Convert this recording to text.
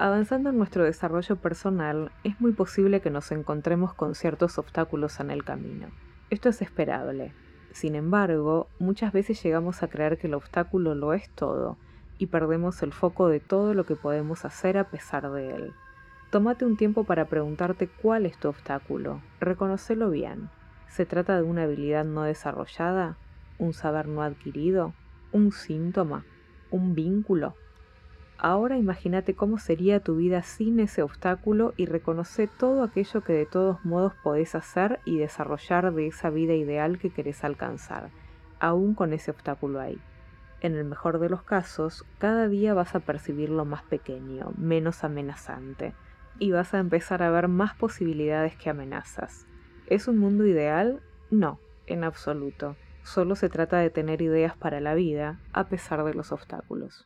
Avanzando en nuestro desarrollo personal, es muy posible que nos encontremos con ciertos obstáculos en el camino. Esto es esperable. Sin embargo, muchas veces llegamos a creer que el obstáculo lo es todo y perdemos el foco de todo lo que podemos hacer a pesar de él. Tómate un tiempo para preguntarte cuál es tu obstáculo. Reconocelo bien. ¿Se trata de una habilidad no desarrollada? ¿Un saber no adquirido? ¿Un síntoma? ¿Un vínculo? Ahora imagínate cómo sería tu vida sin ese obstáculo y reconoce todo aquello que de todos modos podés hacer y desarrollar de esa vida ideal que querés alcanzar, aún con ese obstáculo ahí. En el mejor de los casos, cada día vas a percibirlo más pequeño, menos amenazante, y vas a empezar a ver más posibilidades que amenazas. ¿Es un mundo ideal? No, en absoluto. Solo se trata de tener ideas para la vida, a pesar de los obstáculos.